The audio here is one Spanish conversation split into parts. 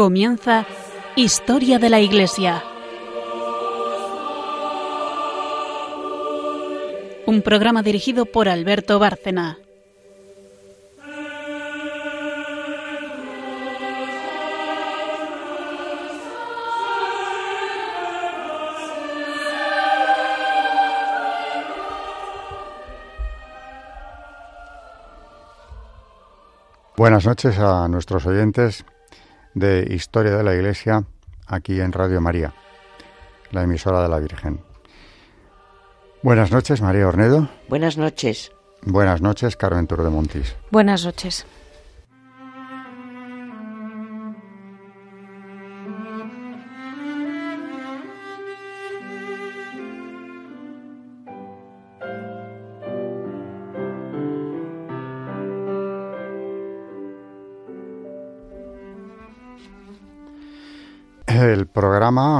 Comienza Historia de la Iglesia. Un programa dirigido por Alberto Bárcena. Buenas noches a nuestros oyentes de Historia de la Iglesia aquí en Radio María, la emisora de la Virgen. Buenas noches, María Ornedo. Buenas noches. Buenas noches, Carmen Tour de Montis. Buenas noches.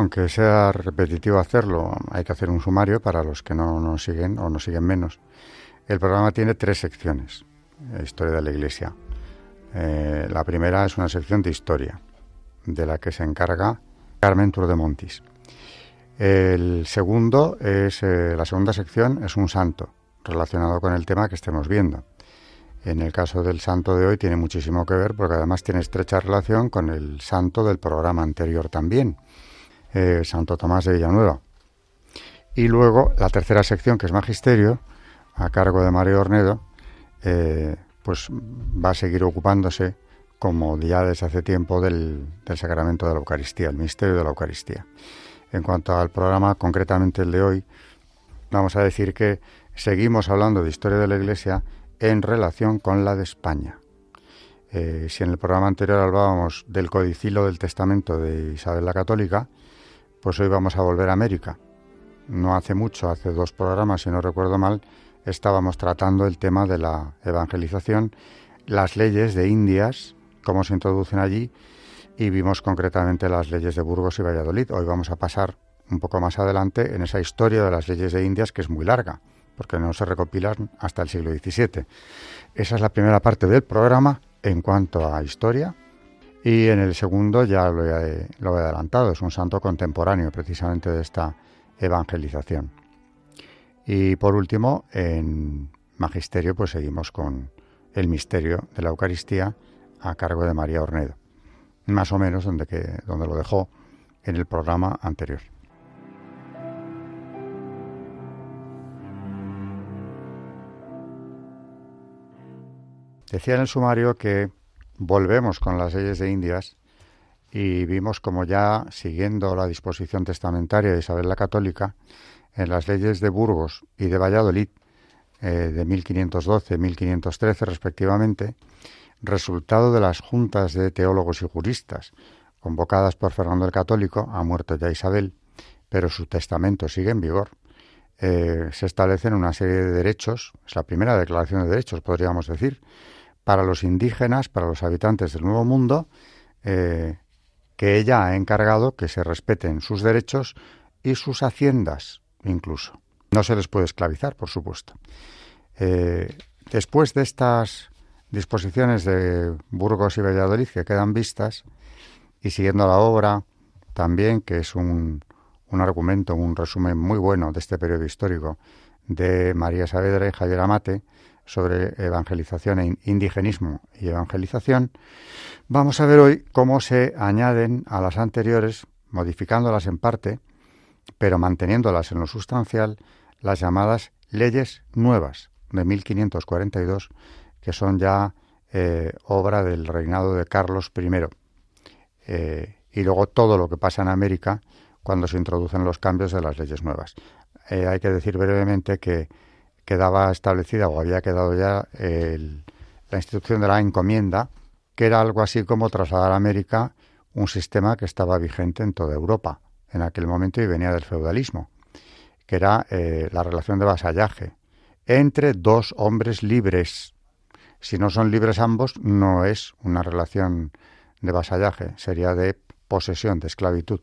Aunque sea repetitivo hacerlo, hay que hacer un sumario para los que no nos siguen o nos siguen menos. El programa tiene tres secciones, eh, Historia de la Iglesia. Eh, la primera es una sección de historia, de la que se encarga Carmen Tour de Montis. El segundo es, eh, la segunda sección es un santo, relacionado con el tema que estemos viendo. En el caso del santo de hoy tiene muchísimo que ver porque además tiene estrecha relación con el santo del programa anterior también, eh, Santo Tomás de Villanueva. Y luego la tercera sección, que es Magisterio, a cargo de Mario Ornedo, eh, pues va a seguir ocupándose, como ya desde hace tiempo, del, del sacramento de la Eucaristía, el misterio de la Eucaristía. En cuanto al programa, concretamente el de hoy, vamos a decir que seguimos hablando de historia de la Iglesia en relación con la de España. Eh, si en el programa anterior hablábamos del codicilo del testamento de Isabel la Católica, pues hoy vamos a volver a América. No hace mucho, hace dos programas, si no recuerdo mal, estábamos tratando el tema de la evangelización, las leyes de Indias, cómo se introducen allí, y vimos concretamente las leyes de Burgos y Valladolid. Hoy vamos a pasar un poco más adelante en esa historia de las leyes de Indias, que es muy larga porque no se recopilan hasta el siglo XVII. Esa es la primera parte del programa en cuanto a historia. Y en el segundo ya lo he, adelantado, es un santo contemporáneo precisamente de esta evangelización. Y por último, en Magisterio, pues seguimos con el misterio de la Eucaristía a cargo de María Ornedo, más o menos donde, donde lo dejó en el programa anterior. Decía en el sumario que volvemos con las leyes de Indias y vimos como ya siguiendo la disposición testamentaria de Isabel la Católica, en las leyes de Burgos y de Valladolid eh, de 1512-1513 respectivamente, resultado de las juntas de teólogos y juristas convocadas por Fernando el Católico, ha muerto ya Isabel, pero su testamento sigue en vigor, eh, se establecen una serie de derechos, es la primera declaración de derechos, podríamos decir, para los indígenas, para los habitantes del Nuevo Mundo, eh, que ella ha encargado que se respeten sus derechos y sus haciendas incluso. No se les puede esclavizar, por supuesto. Eh, después de estas disposiciones de Burgos y Valladolid que quedan vistas, y siguiendo la obra también, que es un, un argumento, un resumen muy bueno de este periodo histórico de María Saavedra y Javier Amate, sobre evangelización e indigenismo y evangelización, vamos a ver hoy cómo se añaden a las anteriores, modificándolas en parte, pero manteniéndolas en lo sustancial, las llamadas leyes nuevas de 1542, que son ya eh, obra del reinado de Carlos I. Eh, y luego todo lo que pasa en América cuando se introducen los cambios de las leyes nuevas. Eh, hay que decir brevemente que quedaba establecida o había quedado ya la institución de la encomienda, que era algo así como trasladar a América un sistema que estaba vigente en toda Europa en aquel momento y venía del feudalismo, que era eh, la relación de vasallaje entre dos hombres libres. Si no son libres ambos, no es una relación de vasallaje, sería de posesión, de esclavitud.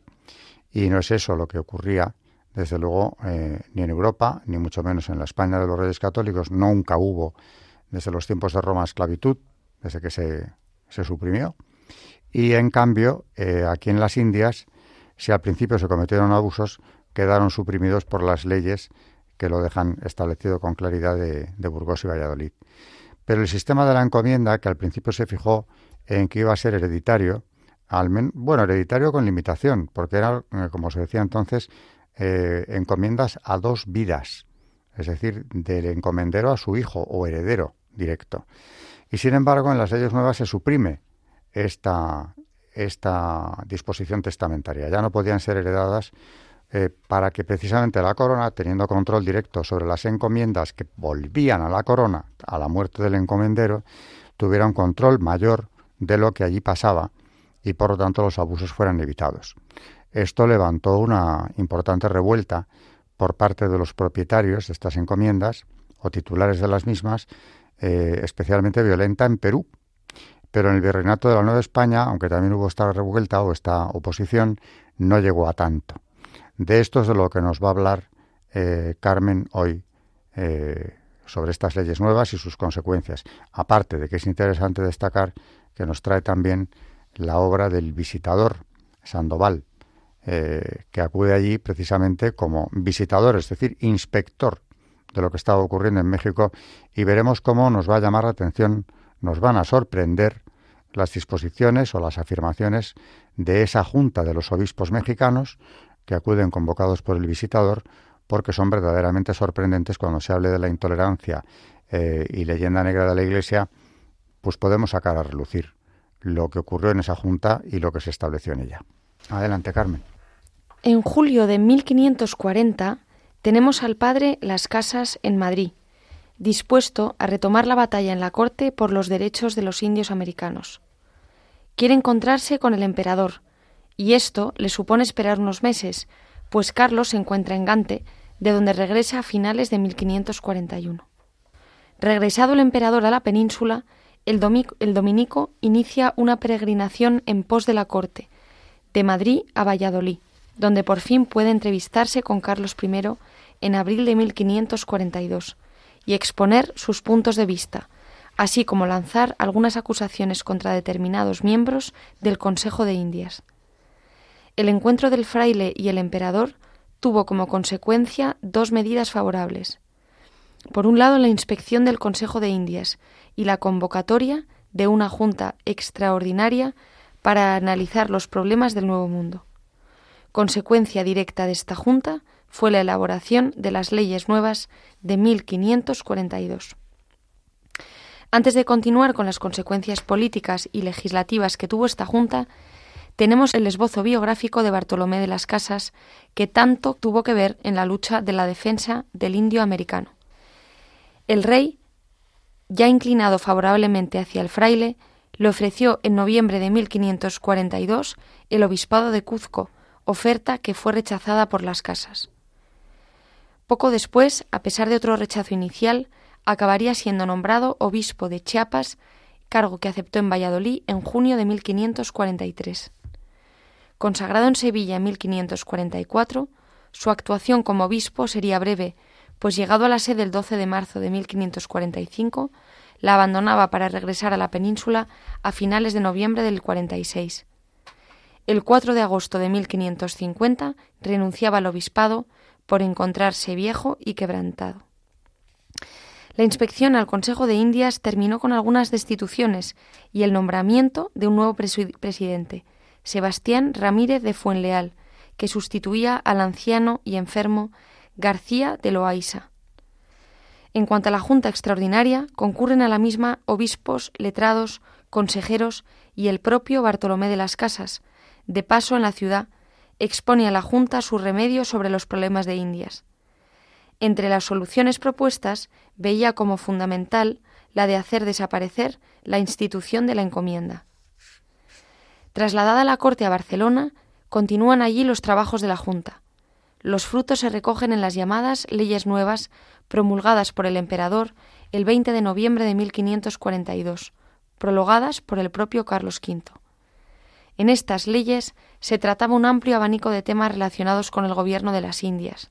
Y no es eso lo que ocurría desde luego, eh, ni en Europa, ni mucho menos en la España de los Reyes Católicos, nunca hubo, desde los tiempos de Roma, esclavitud, desde que se, se suprimió. Y en cambio, eh, aquí en las Indias, si al principio se cometieron abusos, quedaron suprimidos por las leyes que lo dejan establecido con claridad de, Burgos y Valladolid. Pero el sistema de la encomienda, que al principio se fijó en que iba a ser hereditario, al bueno, hereditario con limitación, porque era, eh, como se decía entonces, eh, encomiendas a dos vidas, es decir, del encomendero a su hijo o heredero directo. Y sin embargo, en las leyes nuevas se suprime esta, esta disposición testamentaria. Ya no podían ser heredadas eh, para que precisamente la corona, teniendo control directo sobre las encomiendas que volvían a la corona a la muerte del encomendero, tuviera un control mayor de lo que allí pasaba y por lo tanto los abusos fueran evitados. Esto levantó una importante revuelta por parte de los propietarios de estas encomiendas o titulares de las mismas, eh, especialmente violenta en Perú. Pero en el virreinato de la Nueva España, aunque también hubo esta revuelta o esta oposición, no llegó a tanto. De esto es de lo que nos va a hablar eh, Carmen hoy eh, sobre estas leyes nuevas y sus consecuencias. Aparte de que es interesante destacar que nos trae también la obra del visitador Sandoval, eh, que acude allí precisamente como visitador, es decir, inspector de lo que estaba ocurriendo en México y veremos cómo nos va a llamar la atención, nos van a sorprender las disposiciones o las afirmaciones de esa junta de los obispos mexicanos que acuden convocados por el visitador porque son verdaderamente sorprendentes cuando se hable de la intolerancia eh, y leyenda negra de la Iglesia, pues podemos sacar a relucir lo que ocurrió en esa junta y lo que se estableció en ella. Adelante, Carmen. En julio de 1540 tenemos al padre Las Casas en Madrid, dispuesto a retomar la batalla en la corte por los derechos de los indios americanos. Quiere encontrarse con el emperador, y esto le supone esperar unos meses, pues Carlos se encuentra en Gante, de donde regresa a finales de 1541. Regresado el emperador a la península, el, el dominico inicia una peregrinación en pos de la corte, de Madrid a Valladolid, donde por fin puede entrevistarse con Carlos I en abril de 1542 y exponer sus puntos de vista, así como lanzar algunas acusaciones contra determinados miembros del Consejo de Indias. El encuentro del fraile y el emperador tuvo como consecuencia dos medidas favorables. Por un lado, la inspección del Consejo de Indias y la convocatoria de una junta extraordinaria para analizar los problemas del Nuevo Mundo. Consecuencia directa de esta junta fue la elaboración de las leyes nuevas de 1542. Antes de continuar con las consecuencias políticas y legislativas que tuvo esta junta, tenemos el esbozo biográfico de Bartolomé de las Casas, que tanto tuvo que ver en la lucha de la defensa del indio americano. El rey, ya inclinado favorablemente hacia el fraile, le ofreció en noviembre de 1542 el obispado de Cuzco, oferta que fue rechazada por las casas. Poco después, a pesar de otro rechazo inicial, acabaría siendo nombrado obispo de Chiapas, cargo que aceptó en Valladolid en junio de 1543. Consagrado en Sevilla en 1544, su actuación como obispo sería breve, pues llegado a la sede el 12 de marzo de 1545, la abandonaba para regresar a la península a finales de noviembre del 46. El 4 de agosto de 1550 renunciaba al obispado por encontrarse viejo y quebrantado. La inspección al Consejo de Indias terminó con algunas destituciones y el nombramiento de un nuevo presidente, Sebastián Ramírez de Fuenleal, que sustituía al anciano y enfermo García de Loaiza. En cuanto a la Junta Extraordinaria, concurren a la misma obispos, letrados, consejeros y el propio Bartolomé de las Casas. De paso en la ciudad, expone a la Junta su remedio sobre los problemas de Indias. Entre las soluciones propuestas, veía como fundamental la de hacer desaparecer la institución de la encomienda. Trasladada la corte a Barcelona, continúan allí los trabajos de la Junta. Los frutos se recogen en las llamadas leyes nuevas promulgadas por el emperador el 20 de noviembre de 1542, prologadas por el propio Carlos V. En estas leyes se trataba un amplio abanico de temas relacionados con el gobierno de las Indias,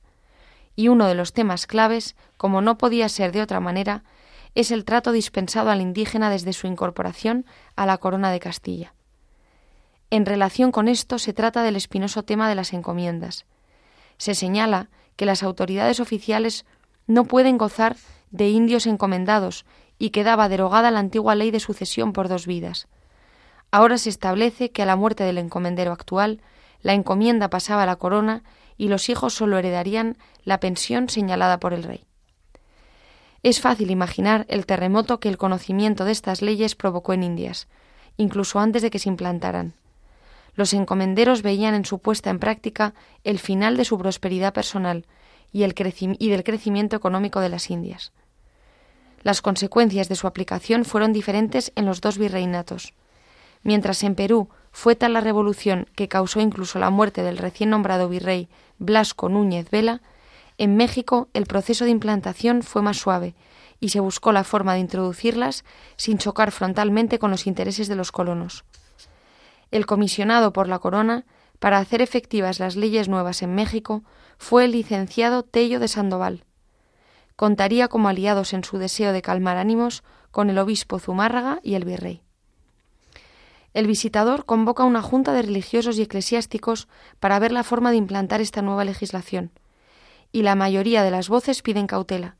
y uno de los temas claves, como no podía ser de otra manera, es el trato dispensado al indígena desde su incorporación a la corona de Castilla. En relación con esto se trata del espinoso tema de las encomiendas. Se señala que las autoridades oficiales no pueden gozar de indios encomendados y quedaba derogada la antigua ley de sucesión por dos vidas. Ahora se establece que a la muerte del encomendero actual, la encomienda pasaba a la corona y los hijos sólo heredarían la pensión señalada por el rey. Es fácil imaginar el terremoto que el conocimiento de estas leyes provocó en Indias, incluso antes de que se implantaran. Los encomenderos veían en su puesta en práctica el final de su prosperidad personal y, y del crecimiento económico de las Indias. Las consecuencias de su aplicación fueron diferentes en los dos virreinatos. Mientras en Perú fue tal la revolución que causó incluso la muerte del recién nombrado virrey Blasco Núñez Vela, en México el proceso de implantación fue más suave y se buscó la forma de introducirlas sin chocar frontalmente con los intereses de los colonos. El comisionado por la corona para hacer efectivas las leyes nuevas en México fue el licenciado Tello de Sandoval. Contaría como aliados en su deseo de calmar ánimos con el obispo Zumárraga y el virrey. El visitador convoca una junta de religiosos y eclesiásticos para ver la forma de implantar esta nueva legislación, y la mayoría de las voces piden cautela.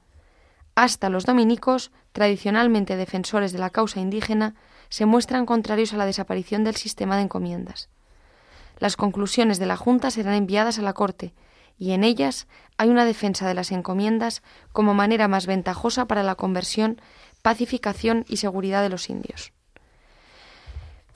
Hasta los dominicos, tradicionalmente defensores de la causa indígena, se muestran contrarios a la desaparición del sistema de encomiendas. Las conclusiones de la Junta serán enviadas a la Corte, y en ellas hay una defensa de las encomiendas como manera más ventajosa para la conversión, pacificación y seguridad de los indios.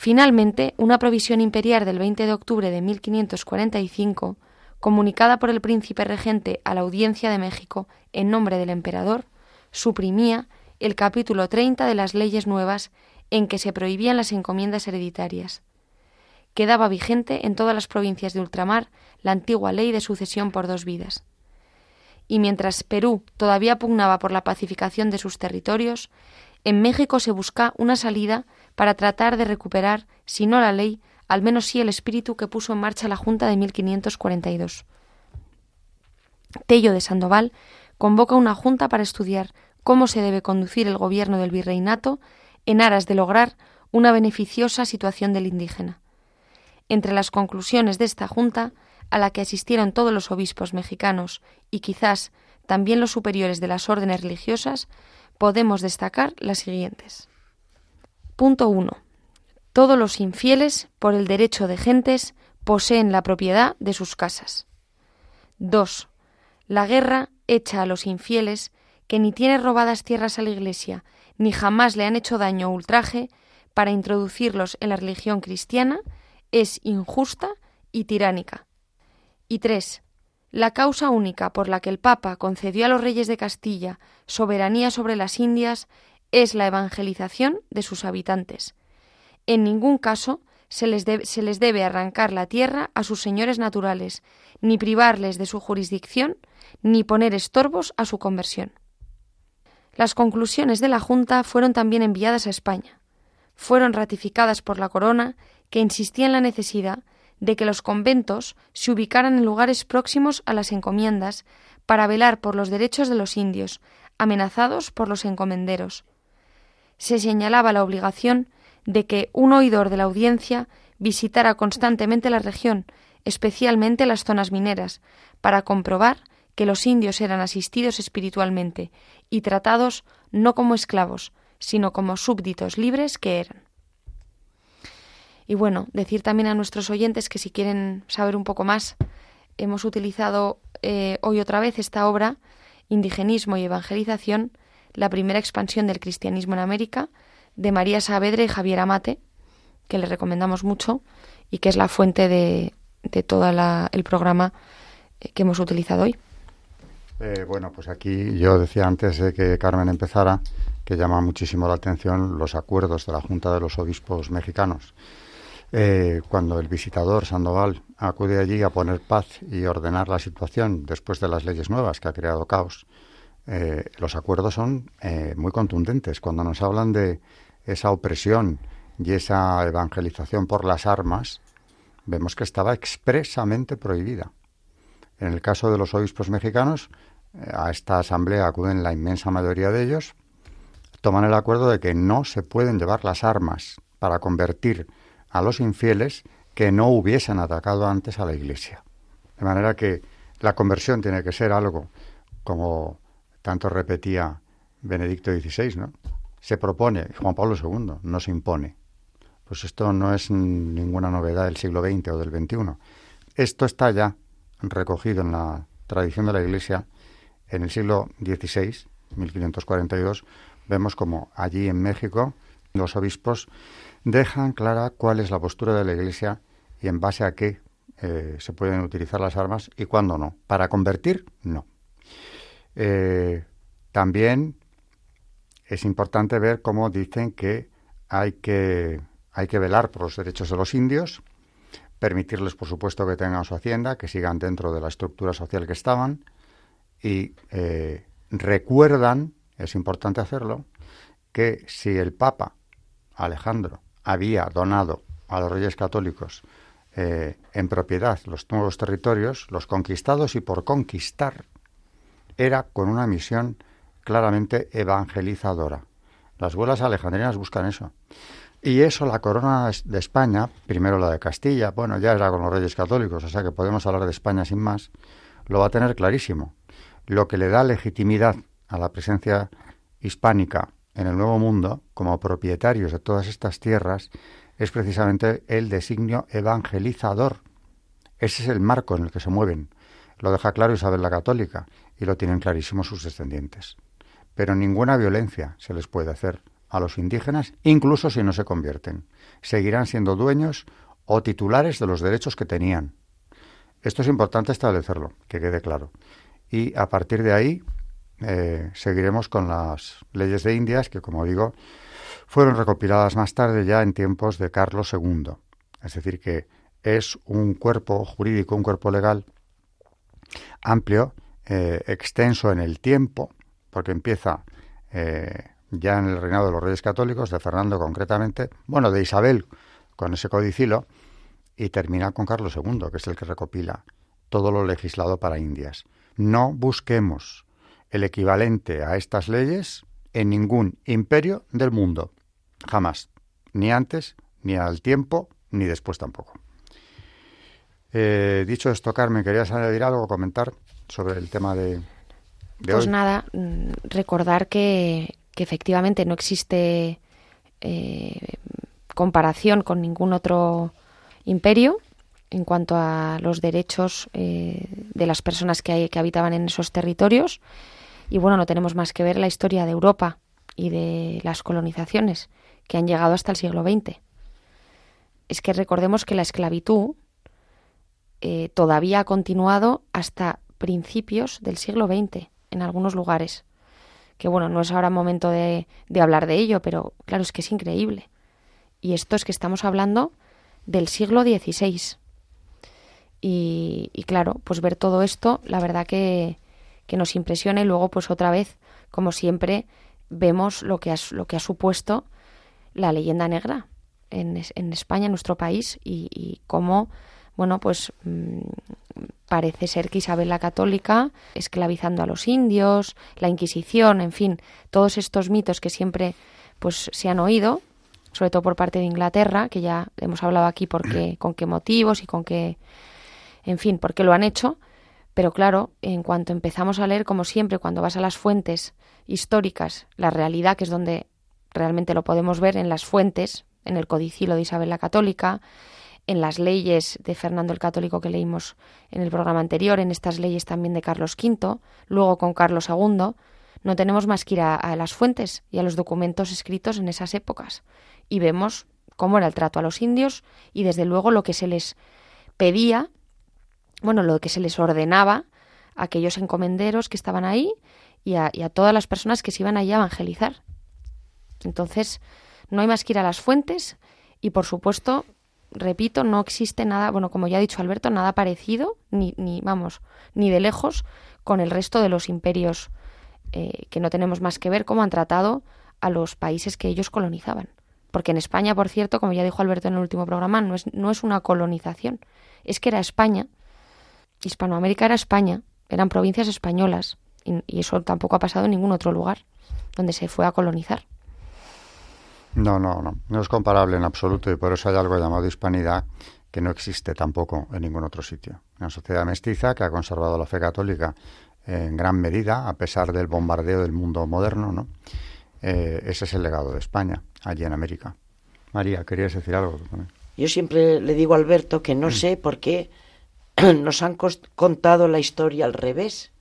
Finalmente, una provisión imperial del 20 de octubre de 1545, comunicada por el príncipe regente a la Audiencia de México en nombre del emperador, suprimía el capítulo 30 de las leyes nuevas en que se prohibían las encomiendas hereditarias. Quedaba vigente en todas las provincias de ultramar la antigua ley de sucesión por dos vidas. Y mientras Perú todavía pugnaba por la pacificación de sus territorios, en México se busca una salida para tratar de recuperar, si no la ley, al menos sí el espíritu que puso en marcha la Junta de 1542. Tello de Sandoval convoca una junta para estudiar cómo se debe conducir el gobierno del virreinato en aras de lograr una beneficiosa situación del indígena. Entre las conclusiones de esta Junta, a la que asistieron todos los obispos mexicanos y quizás también los superiores de las órdenes religiosas, podemos destacar las siguientes. Punto 1. Todos los infieles, por el derecho de gentes, poseen la propiedad de sus casas. 2. La guerra echa a los infieles, que ni tiene robadas tierras a la Iglesia, ni jamás le han hecho daño o ultraje, para introducirlos en la religión cristiana, es injusta y tiránica. Y tres, la causa única por la que el Papa concedió a los reyes de Castilla soberanía sobre las Indias es la evangelización de sus habitantes. En ningún caso se les, se les debe arrancar la tierra a sus señores naturales, ni privarles de su jurisdicción, ni poner estorbos a su conversión. Las conclusiones de la Junta fueron también enviadas a España. Fueron ratificadas por la Corona, que insistía en la necesidad de que los conventos se ubicaran en lugares próximos a las encomiendas para velar por los derechos de los indios, amenazados por los encomenderos. Se señalaba la obligación de que un oidor de la audiencia visitara constantemente la región, especialmente las zonas mineras, para comprobar que los indios eran asistidos espiritualmente y tratados no como esclavos, sino como súbditos libres que eran. Y bueno, decir también a nuestros oyentes que si quieren saber un poco más, hemos utilizado eh, hoy otra vez esta obra, Indigenismo y Evangelización, la primera expansión del cristianismo en América, de María Saavedra y Javier Amate, que le recomendamos mucho y que es la fuente de, de todo el programa eh, que hemos utilizado hoy. Eh, bueno, pues aquí yo decía antes de que Carmen empezara que llama muchísimo la atención los acuerdos de la Junta de los Obispos Mexicanos. Eh, cuando el visitador Sandoval acude allí a poner paz y ordenar la situación después de las leyes nuevas que ha creado caos, eh, los acuerdos son muy contundentes. Cuando nos hablan de esa opresión y esa evangelización por las armas, vemos que estaba expresamente prohibida. En el caso de los obispos mexicanos, a esta asamblea acuden la inmensa mayoría de ellos, toman el acuerdo de que no se pueden llevar las armas para convertir a los infieles que no hubiesen atacado antes a la Iglesia. De manera que la conversión tiene que ser algo, como tanto repetía Benedicto XVI, ¿no? Se propone, Juan Pablo II, no se impone. Pues esto no es ninguna novedad del siglo XX o del XXI. Esto está ya recogido en la tradición de la Iglesia en el siglo XVI, 1542. Vemos como allí en México los obispos dejan clara cuál es la postura de la Iglesia y en base a qué eh, se pueden utilizar las armas y cuándo no. Para convertir, no. Eh, también es importante ver cómo dicen que hay que hay que velar por los derechos de los indios, permitirles, por supuesto, que tengan su hacienda, que sigan dentro de la estructura social que estaban, y eh, recuerdan, es importante hacerlo, que si el Papa Alejandro había donado a los reyes católicos eh, en propiedad los nuevos territorios, los conquistados y por conquistar, era con una misión claramente evangelizadora. Las vuelas alejandrinas buscan eso. Y eso la corona de España, primero la de Castilla, bueno, ya era con los reyes católicos, o sea que podemos hablar de España sin más, lo va a tener clarísimo. Lo que le da legitimidad a la presencia hispánica en el Nuevo Mundo, como propietarios de todas estas tierras, es precisamente el designio evangelizador. Ese es el marco en el que se mueven. Lo deja claro Isabel la Católica y lo tienen clarísimo sus descendientes. Pero ninguna violencia se les puede hacer a los indígenas, incluso si no se convierten. Seguirán siendo dueños o titulares de los derechos que tenían. Esto es importante establecerlo, que quede claro. Y a partir de ahí eh, seguiremos con las leyes de Indias, que como digo, fueron recopiladas más tarde ya en tiempos de Carlos II. Es decir, que es un cuerpo jurídico, un cuerpo legal amplio, eh, extenso en el tiempo, porque empieza eh, ya en el reinado de los reyes católicos, de Fernando concretamente, bueno, de Isabel con ese codicilo, y termina con Carlos II, que es el que recopila todo lo legislado para Indias. No busquemos el equivalente a estas leyes en ningún imperio del mundo, jamás, ni antes, ni al tiempo, ni después tampoco. Eh, dicho esto, Carmen, ¿querías añadir algo, comentar sobre el tema de, pues nada, mm, recordar que que efectivamente no existe eh, comparación con ningún otro imperio en cuanto a los derechos eh, de las personas que, hay, que habitaban en esos territorios. Y bueno, no tenemos más que ver la historia de Europa y de las colonizaciones que han llegado hasta el siglo XX. Es que recordemos que la esclavitud eh, todavía ha continuado hasta principios del siglo XX en algunos lugares que bueno, no es ahora momento de, hablar de ello, pero claro, es que es increíble. Y esto es que estamos hablando del siglo XVI. Y, claro, pues ver todo esto, la verdad que, que, nos impresiona y luego pues otra vez, como siempre, vemos lo que lo que ha supuesto la leyenda negra en, en España, en nuestro país, y cómo, bueno, pues mm, parece ser que Isabel la Católica, esclavizando a los indios, la Inquisición, en fin, todos estos mitos que siempre pues se han oído, sobre todo por parte de Inglaterra, que ya hemos hablado aquí por con qué motivos y con qué, en fin, por qué lo han hecho. Pero claro, en cuanto empezamos a leer, como siempre, cuando vas a las fuentes históricas, la realidad, que es donde realmente lo podemos ver en las fuentes, en el codicilo de Isabel la Católica, en las leyes de Fernando el Católico que leímos en el programa anterior, en estas leyes también de Carlos V, luego con Carlos II, no tenemos más que ir a, las fuentes y a los documentos escritos en esas épocas y vemos cómo era el trato a los indios y desde luego lo que se les pedía, bueno, lo que se les ordenaba a aquellos encomenderos que estaban ahí y a, y a todas las personas que se iban allí a evangelizar. Entonces, no hay más que ir a las fuentes y, por supuesto, repito, no existe nada, bueno, como ya ha dicho Alberto, nada parecido, ni, ni vamos, ni de lejos con el resto de los imperios eh, que no tenemos más que ver cómo han tratado a los países que ellos colonizaban. Porque en España, por cierto, como ya dijo Alberto en el último programa, no es, no es una colonización, es que era España, Hispanoamérica era España, eran provincias españolas, y eso tampoco ha pasado en ningún otro lugar donde se fue a colonizar. No, no, no. No es comparable en absoluto y por eso hay algo llamado hispanidad que no existe tampoco en ningún otro sitio. Una sociedad mestiza que ha conservado la fe católica en gran medida, a pesar del bombardeo del mundo moderno, ¿no? Eh, ese es el legado de España, allí en América. María, ¿querías decir algo? Yo siempre le digo a Alberto que no mm. sé por qué nos han contado la historia al revés.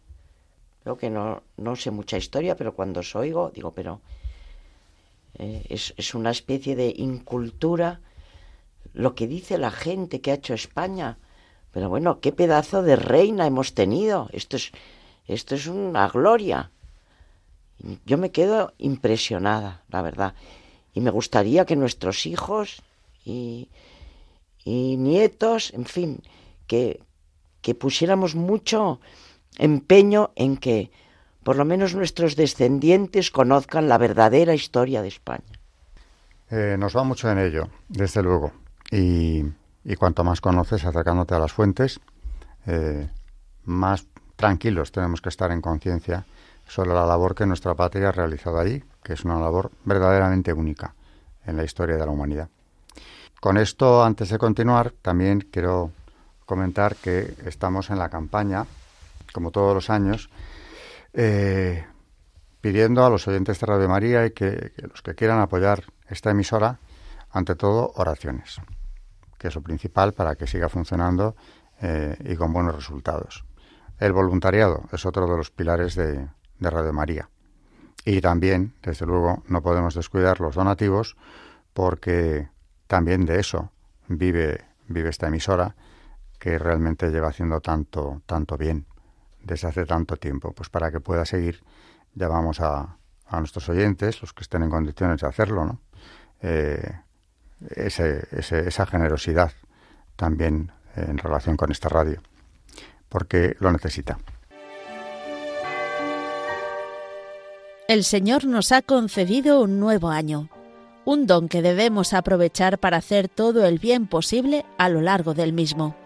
Creo que no, no sé mucha historia, pero cuando os oigo, digo, pero eh, es, es, una especie de incultura lo que dice la gente que ha hecho España. Pero bueno, qué pedazo de reina hemos tenido. Esto es, esto es una gloria. Yo me quedo impresionada, la verdad. Y me gustaría que nuestros hijos y, y nietos, en fin, que, que pusiéramos mucho empeño en que por lo menos nuestros descendientes conozcan la verdadera historia de España. Eh, nos va mucho en ello, desde luego. Y, cuanto más conoces acercándote a las fuentes, eh, más tranquilos tenemos que estar en conciencia sobre la labor que nuestra patria ha realizado allí, que es una labor verdaderamente única en la historia de la humanidad. Con esto, antes de continuar, también quiero comentar que estamos en la campaña, como todos los años, eh, pidiendo a los oyentes de Radio María y que, los que quieran apoyar esta emisora, ante todo, oraciones, que es lo principal para que siga funcionando eh, y con buenos resultados. El voluntariado es otro de los pilares de, Radio María. Y también, desde luego, no podemos descuidar los donativos porque también de eso vive, vive esta emisora que realmente lleva haciendo tanto, tanto bien desde hace tanto tiempo. Pues para que pueda seguir, llamamos a, a nuestros oyentes, los que estén en condiciones de hacerlo, ¿no? Eh, esa generosidad también en relación con esta radio porque lo necesita. El Señor nos ha concedido un nuevo año, un don que debemos aprovechar para hacer todo el bien posible a lo largo del mismo.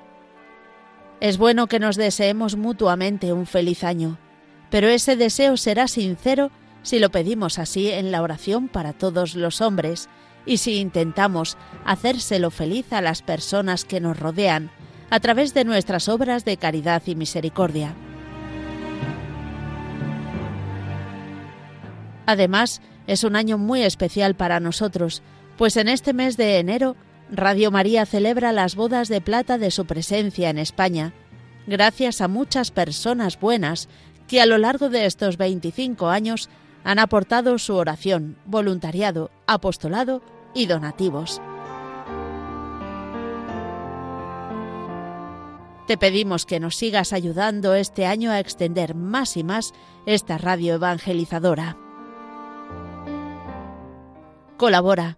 Es bueno que nos deseemos mutuamente un feliz año, pero ese deseo será sincero si lo pedimos así en la oración para todos los hombres y si intentamos hacérselo feliz a las personas que nos rodean, a través de nuestras obras de caridad y misericordia. Además, es un año muy especial para nosotros, pues en este mes de enero Radio María celebra las bodas de plata de su presencia en España, gracias a muchas personas buenas que a lo largo de estos 25 años han aportado su oración, voluntariado, apostolado y donativos. Te pedimos que nos sigas ayudando este año a extender más y más esta radio evangelizadora. Colabora.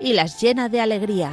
y las llena de alegría.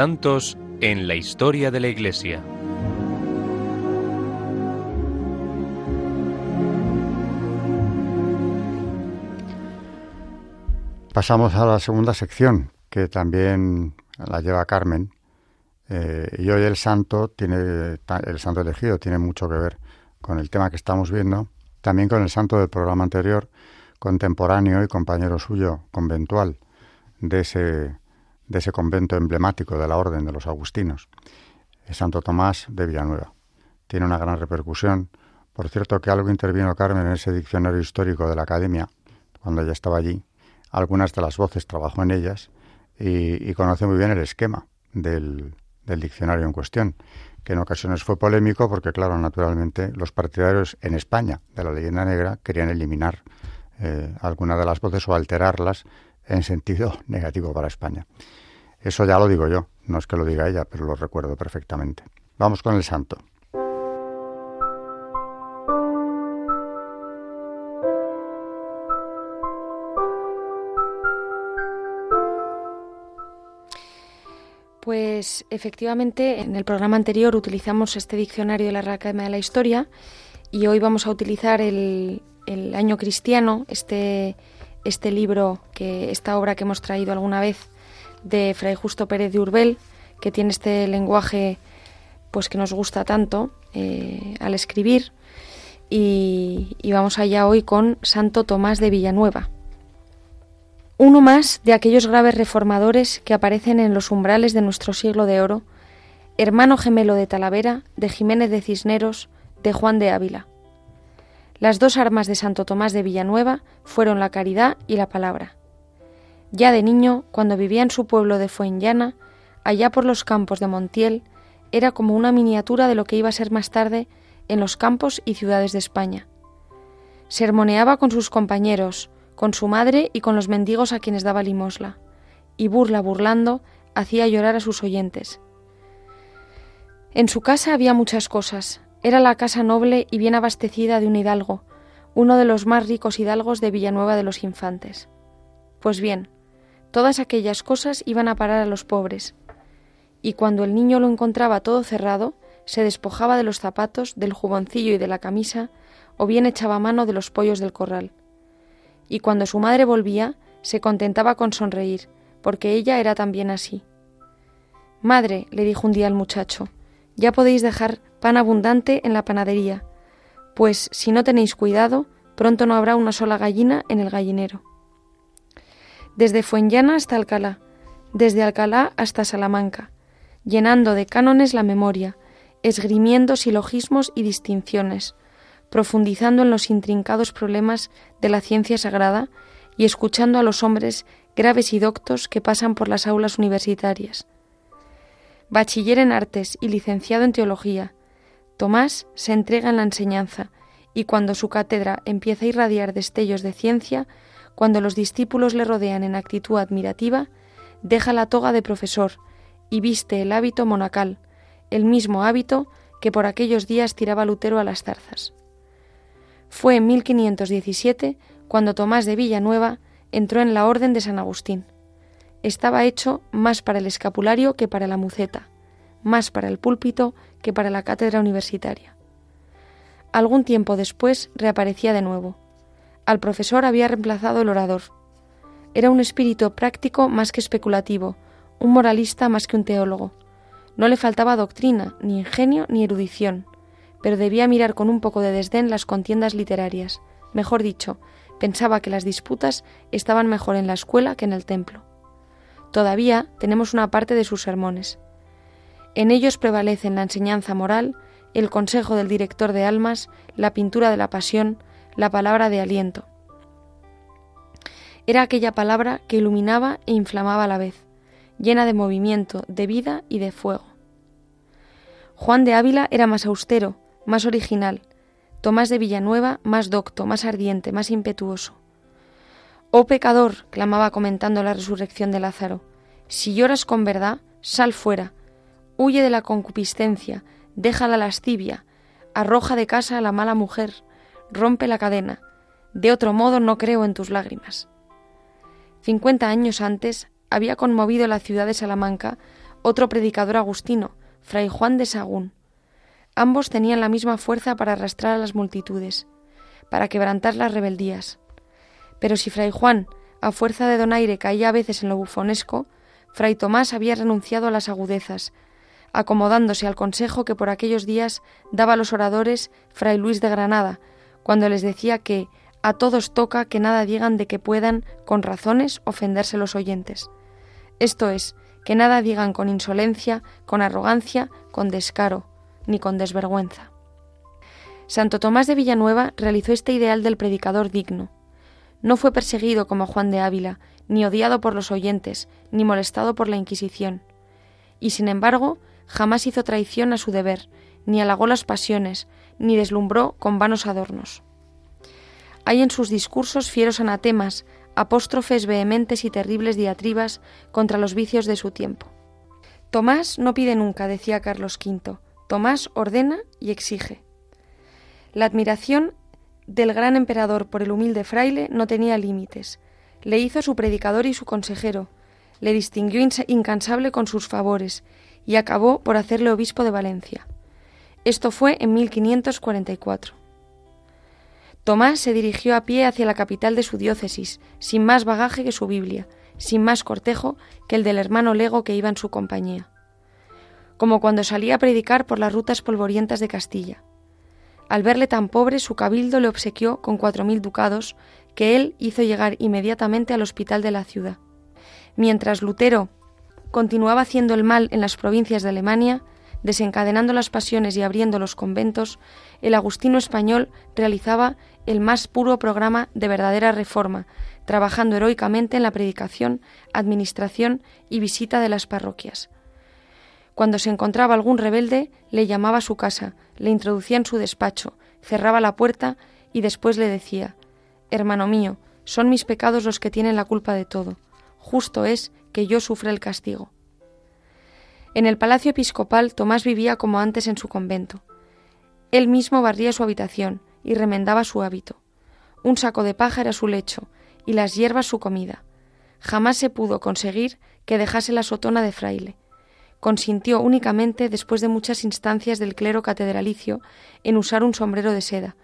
Santos en la historia de la Iglesia. Pasamos a la segunda sección, que también la lleva Carmen. Eh, y hoy el santo tiene, el santo elegido tiene mucho que ver con el tema que estamos viendo, también con el santo del programa anterior, contemporáneo y compañero suyo conventual de ese de ese convento emblemático de la Orden de los Agustinos, Santo Tomás de Villanueva. Tiene una gran repercusión. Por cierto, que algo intervino Carmen en ese diccionario histórico de la Academia, cuando ella estaba allí. Algunas de las voces trabajó en ellas y, conoce muy bien el esquema del, diccionario en cuestión, que en ocasiones fue polémico porque, claro, naturalmente los partidarios en España de la leyenda negra querían eliminar eh, alguna de las voces o alterarlas en sentido negativo para España. Eso ya lo digo yo, no es que lo diga ella, pero lo recuerdo perfectamente. Vamos con el santo. Pues efectivamente en el programa anterior utilizamos este diccionario de la Real Academia de la Historia y hoy vamos a utilizar el, el año cristiano, este este libro, que esta obra que hemos traído alguna vez de Fray Justo Pérez de Urbel, que tiene este lenguaje pues que nos gusta tanto eh, al escribir. Y, y vamos allá hoy con Santo Tomás de Villanueva. Uno más de aquellos graves reformadores que aparecen en los umbrales de nuestro siglo de oro, hermano gemelo de Talavera, de Jiménez de Cisneros, de Juan de Ávila. Las dos armas de Santo Tomás de Villanueva fueron la caridad y la palabra. Ya de niño, cuando vivía en su pueblo de Fuenllana, allá por los campos de Montiel, era como una miniatura de lo que iba a ser más tarde en los campos y ciudades de España. Sermoneaba con sus compañeros, con su madre y con los mendigos a quienes daba limosla, y burla burlando hacía llorar a sus oyentes. En su casa había muchas cosas, era la casa noble y bien abastecida de un hidalgo, uno de los más ricos hidalgos de Villanueva de los Infantes. Pues bien, todas aquellas cosas iban a parar a los pobres, y cuando el niño lo encontraba todo cerrado, se despojaba de los zapatos, del juboncillo y de la camisa, o bien echaba mano de los pollos del corral. Y cuando su madre volvía, se contentaba con sonreír, porque ella era también así. Madre, le dijo un día al muchacho, ya podéis dejar pan abundante en la panadería, pues si no tenéis cuidado, pronto no habrá una sola gallina en el gallinero. Desde Fuenllana hasta Alcalá, desde Alcalá hasta Salamanca, llenando de cánones la memoria, esgrimiendo silogismos y distinciones, profundizando en los intrincados problemas de la ciencia sagrada y escuchando a los hombres graves y doctos que pasan por las aulas universitarias. Bachiller en artes y licenciado en teología, Tomás se entrega en la enseñanza y cuando su cátedra empieza a irradiar destellos de ciencia, cuando los discípulos le rodean en actitud admirativa, deja la toga de profesor y viste el hábito monacal, el mismo hábito que por aquellos días tiraba Lutero a las zarzas. Fue en 1517 cuando Tomás de Villanueva entró en la Orden de San Agustín. Estaba hecho más para el escapulario que para la muceta, más para el púlpito que para la cátedra universitaria. Algún tiempo después reaparecía de nuevo. Al profesor había reemplazado el orador. Era un espíritu práctico más que especulativo, un moralista más que un teólogo. No le faltaba doctrina, ni ingenio, ni erudición, pero debía mirar con un poco de desdén las contiendas literarias. Mejor dicho, pensaba que las disputas estaban mejor en la escuela que en el templo. Todavía tenemos una parte de sus sermones. En ellos prevalecen la enseñanza moral, el consejo del director de almas, la pintura de la pasión, la palabra de aliento. Era aquella palabra que iluminaba e inflamaba a la vez, llena de movimiento, de vida y de fuego. Juan de Ávila era más austero, más original, Tomás de Villanueva más docto, más ardiente, más impetuoso. Oh pecador, clamaba comentando la resurrección de Lázaro, si lloras con verdad, sal fuera, huye de la concupiscencia, deja la lascivia, arroja de casa a la mala mujer, rompe la cadena, de otro modo no creo en tus lágrimas. Cincuenta años antes había conmovido la ciudad de Salamanca otro predicador agustino, Fray Juan de Sagún. Ambos tenían la misma fuerza para arrastrar a las multitudes, para quebrantar las rebeldías. Pero si Fray Juan, a fuerza de donaire, caía a veces en lo bufonesco, Fray Tomás había renunciado a las agudezas, acomodándose al consejo que por aquellos días daba a los oradores Fray Luis de Granada, cuando les decía que a todos toca que nada digan de que puedan, con razones, ofenderse los oyentes. Esto es, que nada digan con insolencia, con arrogancia, con descaro, ni con desvergüenza. Santo Tomás de Villanueva realizó este ideal del predicador digno. No fue perseguido como Juan de Ávila, ni odiado por los oyentes, ni molestado por la Inquisición. Y sin embargo, jamás hizo traición a su deber, ni halagó las pasiones, ni deslumbró con vanos adornos. Hay en sus discursos fieros anatemas, apóstrofes vehementes y terribles diatribas contra los vicios de su tiempo. Tomás no pide nunca, decía Carlos V. Tomás ordena y exige. La admiración del gran emperador por el humilde fraile no tenía límites. Le hizo su predicador y su consejero, le distinguió incansable con sus favores y acabó por hacerle obispo de Valencia. Esto fue en 1544. Tomás se dirigió a pie hacia la capital de su diócesis, sin más bagaje que su Biblia, sin más cortejo que el del hermano Lego que iba en su compañía. Como cuando salía a predicar por las rutas polvorientas de Castilla. Al verle tan pobre, su cabildo le obsequió con cuatro mil ducados que él hizo llegar inmediatamente al hospital de la ciudad. Mientras Lutero continuaba haciendo el mal en las provincias de Alemania, desencadenando las pasiones y abriendo los conventos, el agustino español realizaba el más puro programa de verdadera reforma, trabajando heroicamente en la predicación, administración y visita de las parroquias. Cuando se encontraba algún rebelde, le llamaba a su casa, le introducía en su despacho, cerraba la puerta y después le decía Hermano mío, son mis pecados los que tienen la culpa de todo. Justo es que yo sufra el castigo. En el palacio episcopal Tomás vivía como antes en su convento. Él mismo barría su habitación y remendaba su hábito. Un saco de paja era su lecho y las hierbas su comida. Jamás se pudo conseguir que dejase la sotona de fraile. Consintió únicamente, después de muchas instancias del clero catedralicio, en usar un sombrero de seda,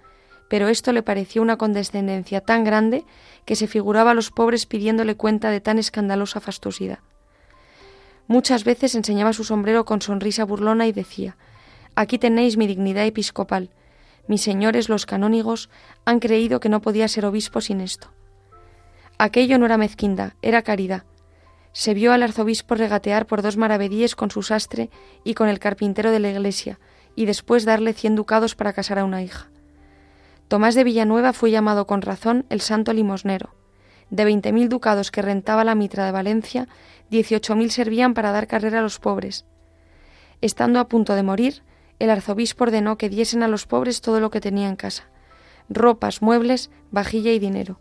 pero esto le pareció una condescendencia tan grande que se figuraba a los pobres pidiéndole cuenta de tan escandalosa fastuosidad. Muchas veces enseñaba su sombrero con sonrisa burlona y decía Aquí tenéis mi dignidad episcopal. Mis señores los canónigos han creído que no podía ser obispo sin esto. Aquello no era mezquindad, era caridad. Se vio al arzobispo regatear por dos maravedíes con su sastre y con el carpintero de la iglesia, y después darle cien ducados para casar a una hija. Tomás de Villanueva fue llamado con razón el santo limosnero. De veinte mil ducados que rentaba la mitra de Valencia, dieciocho mil servían para dar carrera a los pobres. Estando a punto de morir, el arzobispo ordenó que diesen a los pobres todo lo que tenía en casa ropas, muebles, vajilla y dinero.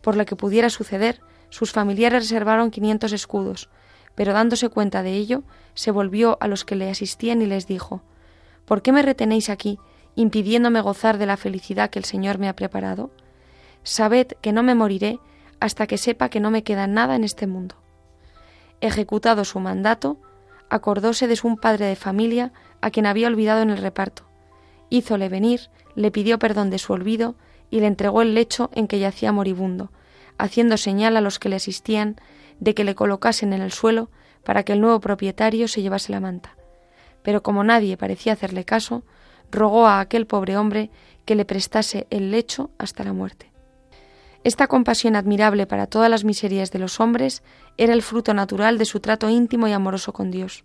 Por lo que pudiera suceder, sus familiares reservaron quinientos escudos, pero dándose cuenta de ello, se volvió a los que le asistían y les dijo ¿Por qué me retenéis aquí, impidiéndome gozar de la felicidad que el Señor me ha preparado? Sabed que no me moriré hasta que sepa que no me queda nada en este mundo. Ejecutado su mandato, acordóse de su padre de familia a quien había olvidado en el reparto. Hízole venir, le pidió perdón de su olvido y le entregó el lecho en que yacía moribundo, haciendo señal a los que le asistían de que le colocasen en el suelo para que el nuevo propietario se llevase la manta. Pero como nadie parecía hacerle caso, rogó a aquel pobre hombre que le prestase el lecho hasta la muerte. Esta compasión admirable para todas las miserias de los hombres era el fruto natural de su trato íntimo y amoroso con Dios.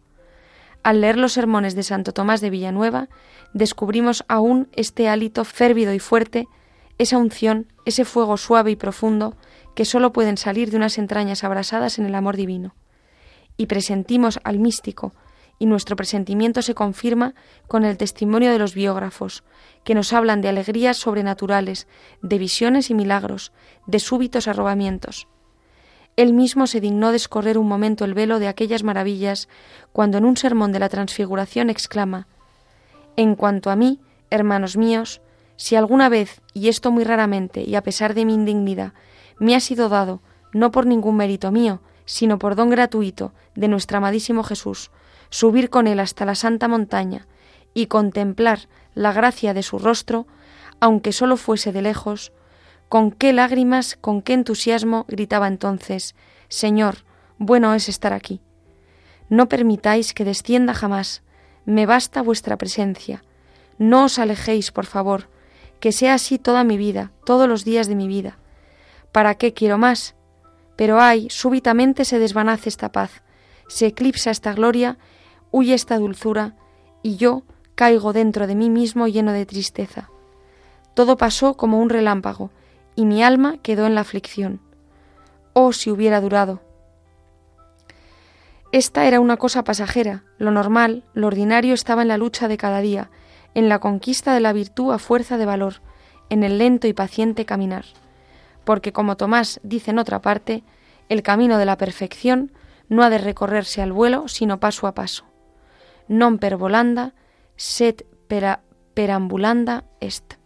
Al leer los sermones de Santo Tomás de Villanueva, descubrimos aún este hálito férvido y fuerte, esa unción, ese fuego suave y profundo que sólo pueden salir de unas entrañas abrasadas en el amor divino. Y presentimos al místico, y nuestro presentimiento se confirma con el testimonio de los biógrafos, que nos hablan de alegrías sobrenaturales, de visiones y milagros, de súbitos arrobamientos. Él mismo se dignó descorrer un momento el velo de aquellas maravillas cuando en un sermón de la transfiguración exclama En cuanto a mí, hermanos míos, si alguna vez, y esto muy raramente, y a pesar de mi indignidad, me ha sido dado, no por ningún mérito mío, sino por don gratuito de nuestro amadísimo Jesús, subir con él hasta la santa montaña y contemplar la gracia de su rostro, aunque sólo fuese de lejos, con qué lágrimas, con qué entusiasmo gritaba entonces Señor, bueno es estar aquí. No permitáis que descienda jamás, me basta vuestra presencia. No os alejéis, por favor, que sea así toda mi vida, todos los días de mi vida. ¿Para qué quiero más? Pero ay, súbitamente se desvanece esta paz, se eclipsa esta gloria, huye esta dulzura, y yo caigo dentro de mí mismo lleno de tristeza. Todo pasó como un relámpago, y mi alma quedó en la aflicción. Oh, si hubiera durado. Esta era una cosa pasajera, lo normal, lo ordinario estaba en la lucha de cada día, en la conquista de la virtud a fuerza de valor, en el lento y paciente caminar. Porque como Tomás dice en otra parte, el camino de la perfección no ha de recorrerse al vuelo, sino paso a paso. Non per volanda, sed pera, perambulanda est.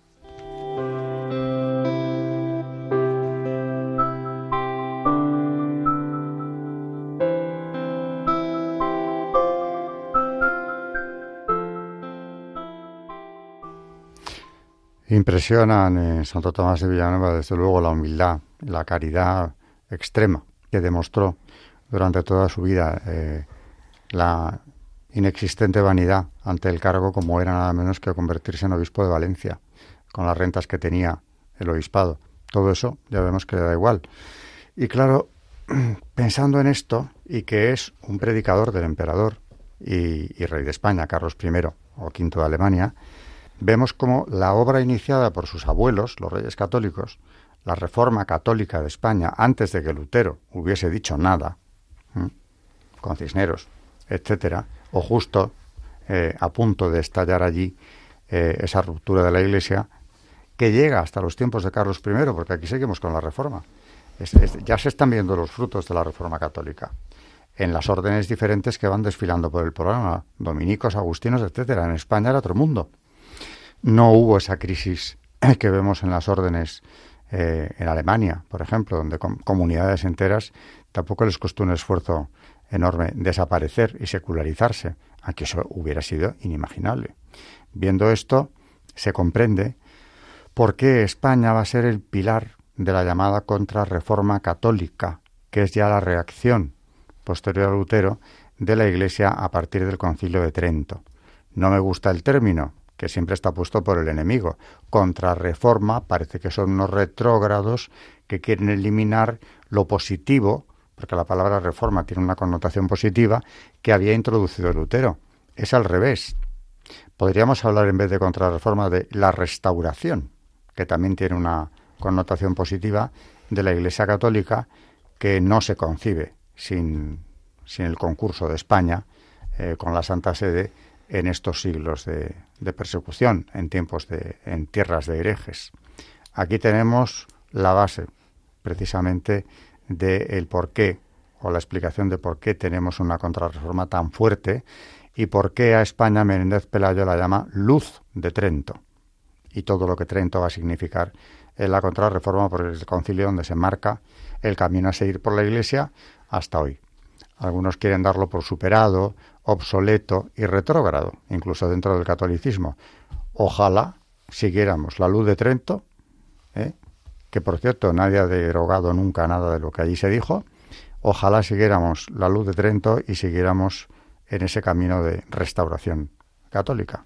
Impresionan en Santo Tomás de Villanueva, desde luego, la humildad, la caridad extrema que demostró durante toda su vida, eh, la inexistente vanidad ante el cargo como era nada menos que convertirse en obispo de Valencia, con las rentas que tenía el obispado. Todo eso ya vemos que le da igual. Y claro, pensando en esto, y que es un predicador del emperador y, rey de España, Carlos I o V de Alemania, vemos como la obra iniciada por sus abuelos, los reyes católicos, la reforma católica de España, antes de que Lutero hubiese dicho nada, con Cisneros, etcétera, o justo eh, a punto de estallar allí eh, esa ruptura de la Iglesia, que llega hasta los tiempos de Carlos I, porque aquí seguimos con la reforma. ya se están viendo los frutos de la reforma católica en las órdenes diferentes que van desfilando por el programa, dominicos, agustinos, etcétera. En España era otro mundo no hubo esa crisis que vemos en las órdenes eh, en Alemania, por ejemplo, donde comunidades enteras tampoco les costó un esfuerzo enorme desaparecer y secularizarse. Aquí eso hubiera sido inimaginable. Viendo esto, se comprende por qué España va a ser el pilar de la llamada contrarreforma católica, que es ya la reacción posterior a Lutero de la Iglesia a partir del Concilio de Trento. No me gusta el término, que siempre está puesto por el enemigo. Contrarreforma parece que son unos retrógrados que quieren eliminar lo positivo, porque la palabra reforma tiene una connotación positiva, que había introducido Lutero. Es al revés. Podríamos hablar en vez de contrarreforma de la restauración, que también tiene una connotación positiva de la Iglesia Católica que no se concibe sin, sin el concurso de España eh, con la Santa Sede en estos siglos de, persecución, en tiempos de, en tierras de herejes. Aquí tenemos la base, precisamente, del por qué, o la explicación de por qué tenemos una contrarreforma tan fuerte y por qué a España Menéndez Pelayo la llama luz de Trento. Y todo lo que Trento va a significar en la contrarreforma, por el concilio donde se marca el camino a seguir por la Iglesia hasta hoy. Algunos quieren darlo por superado, obsoleto y retrógrado, incluso dentro del catolicismo. Ojalá siguiéramos la luz de Trento, ¿eh? Que por cierto nadie ha derogado nunca nada de lo que allí se dijo. Ojalá siguiéramos la luz de Trento y siguiéramos en ese camino de restauración católica.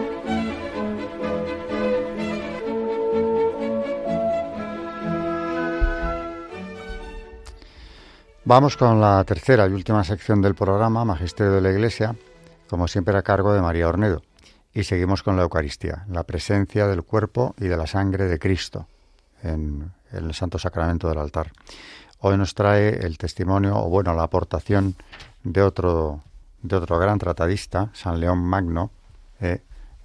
Vamos con la tercera y última sección del programa, Magisterio de la Iglesia, como siempre a cargo de María Ornedo. Y seguimos con la Eucaristía, la presencia del cuerpo y de la sangre de Cristo en, el Santo Sacramento del altar. Hoy nos trae el testimonio, o bueno, la aportación de otro de otro gran tratadista, San León Magno, eh,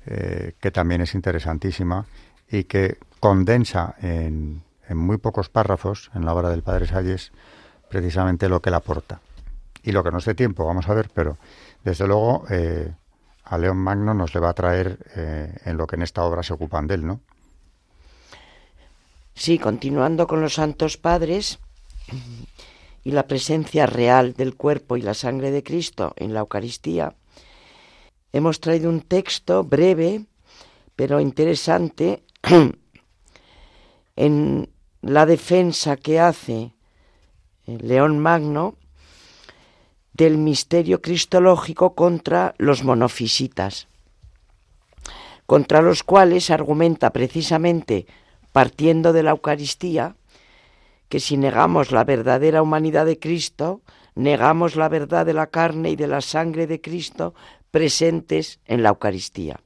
eh, que también es interesantísima y que condensa en, muy pocos párrafos en la obra del Padre Salles precisamente lo que le aporta. Y lo que no sé tiempo, vamos a ver, pero desde luego eh, a León Magno nos le va a traer en lo que en esta obra se ocupan de él, ¿no? Sí, continuando con los santos padres, y la presencia real del cuerpo y la sangre de Cristo en la Eucaristía, hemos traído un texto breve pero interesante en la defensa que hace León Magno del misterio cristológico contra los monofisitas, contra los cuales argumenta precisamente partiendo de la Eucaristía que si negamos la verdadera humanidad de Cristo, negamos la verdad de la carne y de la sangre de Cristo presentes en la Eucaristía.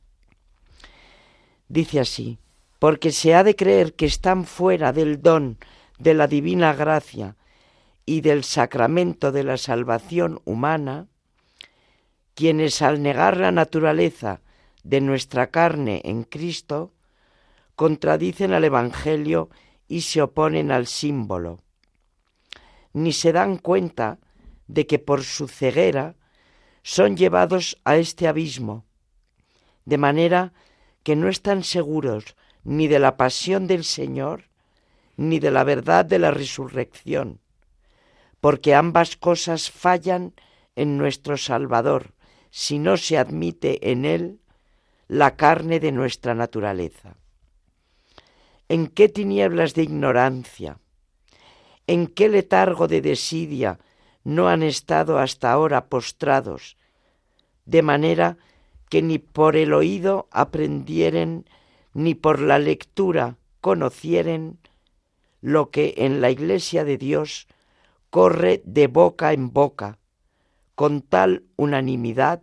Dice así, porque se ha de creer que están fuera del don de la divina gracia y del sacramento de la salvación humana, quienes al negar la naturaleza de nuestra carne en Cristo, contradicen al Evangelio y se oponen al símbolo, ni se dan cuenta de que por su ceguera son llevados a este abismo, de manera que no están seguros ni de la pasión del Señor, ni de la verdad de la resurrección, porque ambas cosas fallan en nuestro Salvador si no se admite en Él la carne de nuestra naturaleza. En qué tinieblas de ignorancia, en qué letargo de desidia no han estado hasta ahora postrados, de manera que ni por el oído aprendieren, ni por la lectura conocieren lo que en la iglesia de Dios corre de boca en boca, con tal unanimidad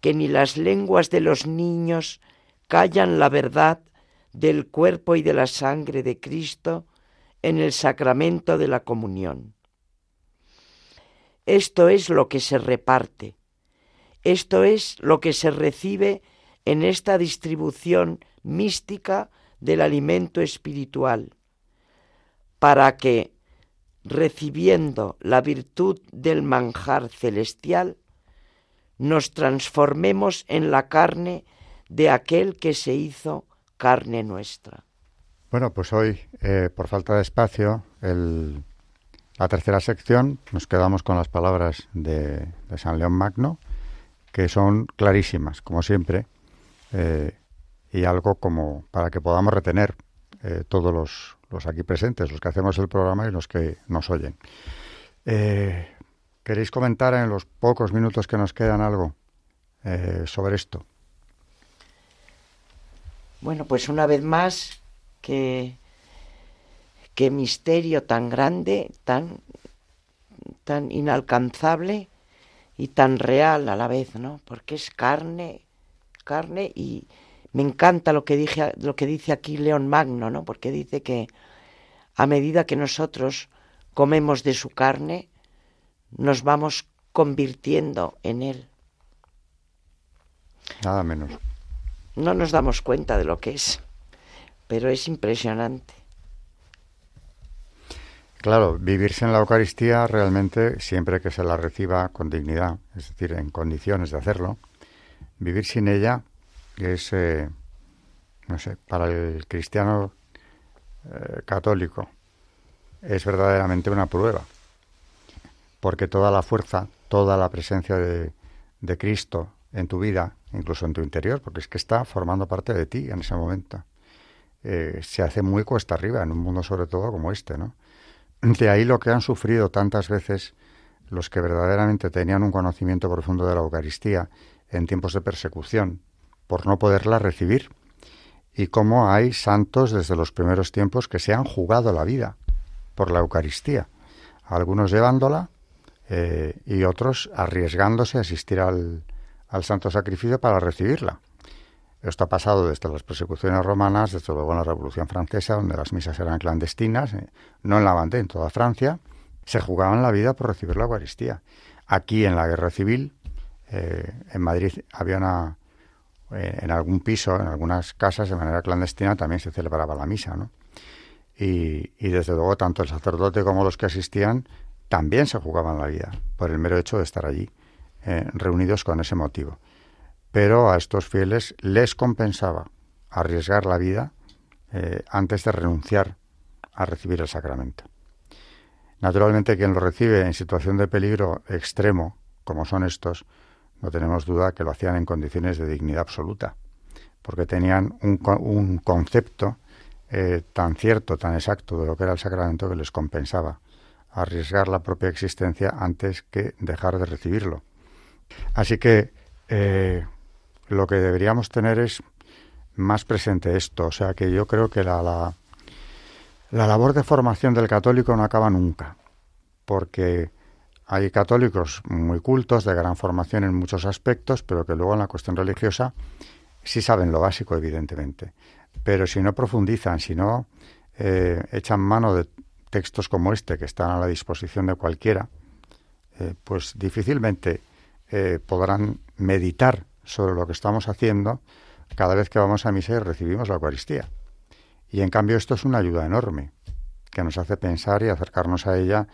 que ni las lenguas de los niños callan la verdad del cuerpo y de la sangre de Cristo en el sacramento de la comunión. Esto es lo que se reparte, esto es lo que se recibe en esta distribución mística del alimento espiritual, para que, recibiendo la virtud del manjar celestial, nos transformemos en la carne de aquel que se hizo carne nuestra. Bueno, pues hoy, eh, por falta de espacio, la tercera sección, nos quedamos con las palabras de, San León Magno, que son clarísimas, como siempre, eh, y algo como para que podamos retener eh, todos los, los, aquí presentes, los que hacemos el programa y los que nos oyen. ¿Queréis comentar en los pocos minutos que nos quedan algo sobre esto? Bueno, pues una vez más, qué, qué misterio tan grande, tan, tan inalcanzable y tan real a la vez, ¿no? Porque es carne, carne y me encanta lo que, dije, lo que dice aquí León Magno, ¿no? Porque dice que a medida que nosotros comemos de su carne, nos vamos convirtiendo en él. Nada menos no nos damos cuenta de lo que es, pero es impresionante. Claro, vivirse en la Eucaristía realmente, siempre que se la reciba con dignidad, es decir, en condiciones de hacerlo, vivir sin ella es, eh, no sé, para el cristiano eh, católico es verdaderamente una prueba, porque toda la fuerza, toda la presencia de, de Cristo en tu vida, incluso en tu interior, porque es que está formando parte de ti en ese momento. Eh, se hace muy cuesta arriba en un mundo sobre todo como este, ¿no? De ahí lo que han sufrido tantas veces los que verdaderamente tenían un conocimiento profundo de la Eucaristía en tiempos de persecución, por no poderla recibir, y cómo hay santos desde los primeros tiempos que se han jugado la vida por la Eucaristía, algunos llevándola eh, y otros arriesgándose a asistir al, al santo sacrificio para recibirla. Esto ha pasado desde las persecuciones romanas, desde luego en la Revolución Francesa, donde las misas eran clandestinas, eh, no en la Vendée, en toda Francia, se jugaban la vida por recibir la Eucaristía. Aquí en la Guerra Civil, eh, en Madrid había una, en algún piso, en algunas casas, de manera clandestina también se celebraba la misa, ¿no? Y, y desde luego tanto el sacerdote como los que asistían también se jugaban la vida por el mero hecho de estar allí, reunidos con ese motivo pero a estos fieles les compensaba arriesgar la vida eh, antes de renunciar a recibir el sacramento. Naturalmente, quien lo recibe en situación de peligro extremo, como son estos, no tenemos duda que lo hacían en condiciones de dignidad absoluta, porque tenían un, concepto eh, tan cierto, tan exacto de lo que era el sacramento que les compensaba arriesgar la propia existencia antes que dejar de recibirlo. Así que eh, lo que deberíamos tener es más presente esto. O sea que yo creo que la, la, labor de formación del católico no acaba nunca, porque hay católicos muy cultos, de gran formación en muchos aspectos, pero que luego en la cuestión religiosa sí saben lo básico, evidentemente. Pero si no profundizan, si no eh, echan mano de textos como este, que están a la disposición de cualquiera, eh, pues difícilmente eh, podrán meditar sobre lo que estamos haciendo cada vez que vamos a misa y recibimos la Eucaristía. Y en cambio esto es una ayuda enorme, que nos hace pensar y acercarnos a ella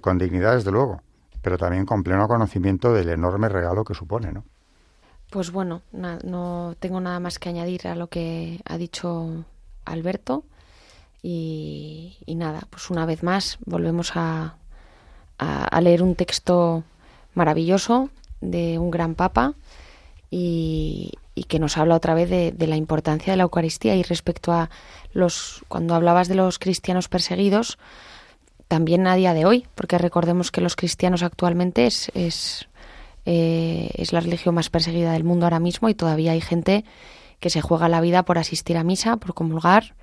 con dignidad, desde luego, pero también con pleno conocimiento del enorme regalo que supone, ¿no? Pues bueno, no tengo nada más que añadir a lo que ha dicho Alberto. Y, nada, pues una vez más volvemos a, a leer un texto maravilloso de un gran papa y, que nos habla otra vez de, la importancia de la Eucaristía y respecto a los cuando hablabas de los cristianos perseguidos también a día de hoy porque recordemos que los cristianos actualmente es es, eh, es la religión más perseguida del mundo ahora mismo y todavía hay gente que se juega la vida por asistir a misa por comulgar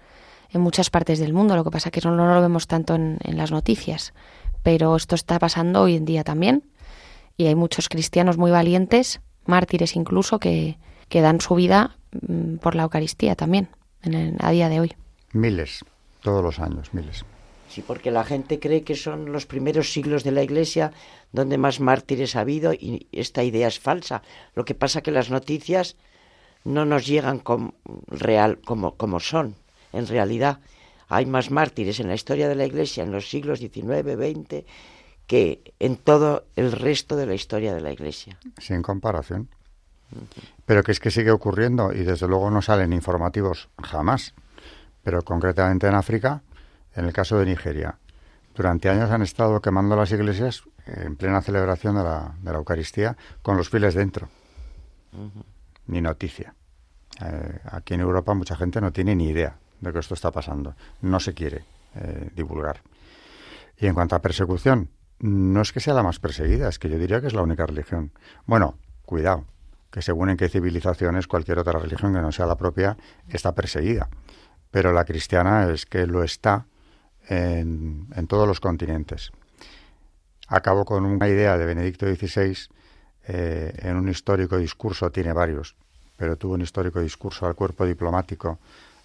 en muchas partes del mundo lo que pasa es que no, no lo vemos tanto en, en las noticias pero esto está pasando hoy en día también y hay muchos cristianos muy valientes mártires incluso, que, que dan su vida mm, por la Eucaristía también, en a día de hoy. Miles, todos los años, miles. Sí, porque la gente cree que son los primeros siglos de la Iglesia donde más mártires ha habido y esta idea es falsa. Lo que pasa que las noticias no nos llegan como, real, como, como son. En realidad hay más mártires en la historia de la Iglesia en los siglos XIX, XX que en todo el resto de la historia de la Iglesia. Sin comparación. Pero que es que sigue ocurriendo y desde luego no salen informativos jamás. Pero concretamente en África, en el caso de Nigeria, durante años han estado quemando las iglesias en plena celebración de la, de la Eucaristía con los fieles dentro. Ni noticia. Eh, aquí en Europa mucha gente no tiene ni idea de que esto está pasando. No se quiere eh, divulgar. Y en cuanto a persecución, no es que sea la más perseguida, es que yo diría que es la única religión. Bueno, cuidado, que según en qué civilizaciones cualquier otra religión que no sea la propia está perseguida. Pero la cristiana es que lo está en, todos los continentes. Acabo con una idea de Benedicto XVI eh, en un histórico discurso, tiene varios, pero tuvo un histórico discurso al cuerpo diplomático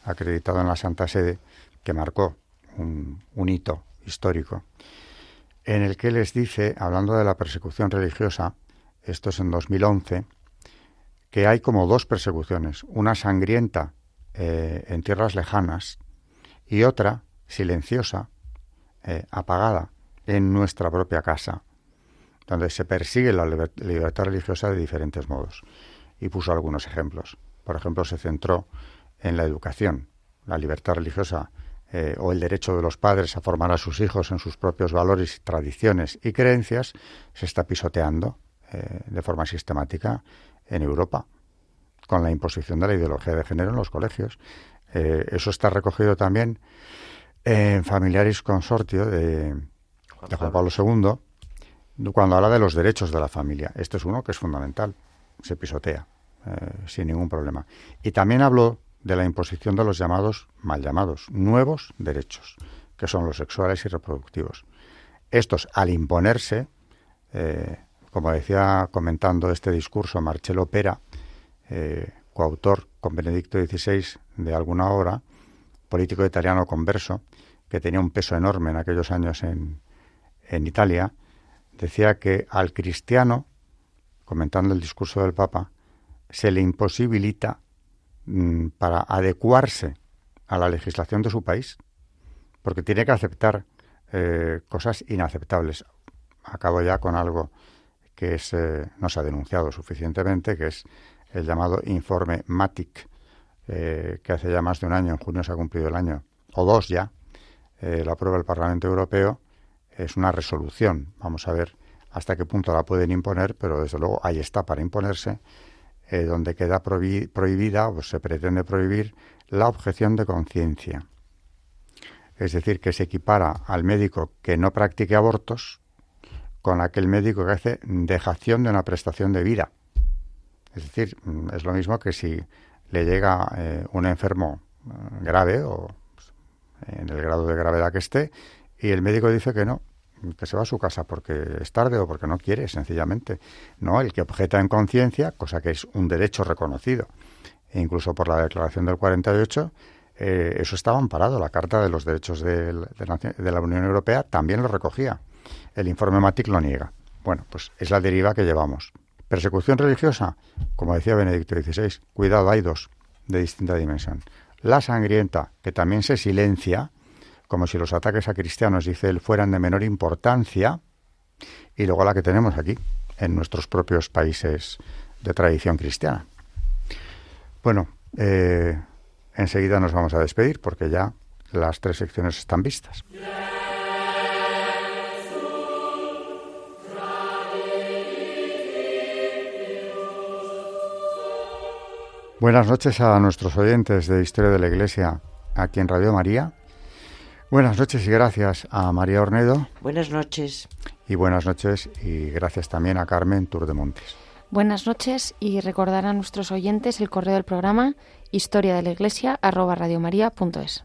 acreditado en la Santa Sede que marcó un hito histórico en el que les dice, hablando de la persecución religiosa, esto es en 2011, que hay como dos persecuciones, una sangrienta eh, en tierras lejanas y otra silenciosa, eh, apagada, en nuestra propia casa, donde se persigue la libertad religiosa de diferentes modos. Y puso algunos ejemplos. Por ejemplo, se centró en la educación, la libertad religiosa eh, o el derecho de los padres a formar a sus hijos en sus propios valores, tradiciones y creencias, se está pisoteando eh, de forma sistemática en Europa, con la imposición de la ideología de género en los colegios. Eso está recogido también en Familiaris Consortio de, de Juan Pablo II, cuando habla de los derechos de la familia. Este es uno que es fundamental, se pisotea sin ningún problema. Y también habló de la imposición de los llamados, mal llamados, nuevos derechos, que son los sexuales y reproductivos. Estos, al imponerse, eh, como decía comentando este discurso Marcelo Pera, eh, coautor con Benedicto XVI de alguna obra, político italiano converso, que tenía un peso enorme en aquellos años en, en Italia, decía que al cristiano, comentando el discurso del Papa, se le imposibilita Mm, para adecuarse a la legislación de su país, porque tiene que aceptar eh, cosas inaceptables. Acabo ya con algo que es, eh, no se ha denunciado suficientemente, que es el llamado informe MATIC, eh, que hace ya más de un año, en junio se ha cumplido el año, o dos ya, la aprueba el Parlamento Europeo, es una resolución. Vamos a ver hasta qué punto la pueden imponer, pero desde luego ahí está para imponerse eh, donde queda prohibida o se pretende prohibir la objeción de conciencia. Es decir, que se equipara al médico que no practique abortos con aquel médico que hace dejación de una prestación de vida. Es decir, mm, es lo mismo que si le llega eh, un enfermo eh, grave o en el grado de gravedad que esté y el médico dice que no, que se va a su casa porque es tarde o porque no quiere, sencillamente. No, el que objeta en conciencia, cosa que es un derecho reconocido, e incluso por la Declaración del 48, eh, eso estaba amparado. La Carta de los Derechos de, la Unión Europea también lo recogía. El informe Matic lo niega. Bueno, pues es la deriva que llevamos. Persecución religiosa, como decía Benedicto XVI, cuidado, hay dos de distinta dimensión. La sangrienta, que también se silencia, como si los ataques a cristianos, dice él, fueran de menor importancia, y luego la que tenemos aquí, en nuestros propios países de tradición cristiana. Bueno, eh, enseguida nos vamos a despedir porque ya las tres secciones están vistas. Buenas noches a nuestros oyentes de Historia de la Iglesia aquí en Radio María Buenas noches y gracias a María Ornedo. Buenas noches. Y buenas noches y gracias también a Carmen Tour de Montes. Buenas noches y recordar a nuestros oyentes el correo del programa historia de la iglesia arroba radiomaria.es.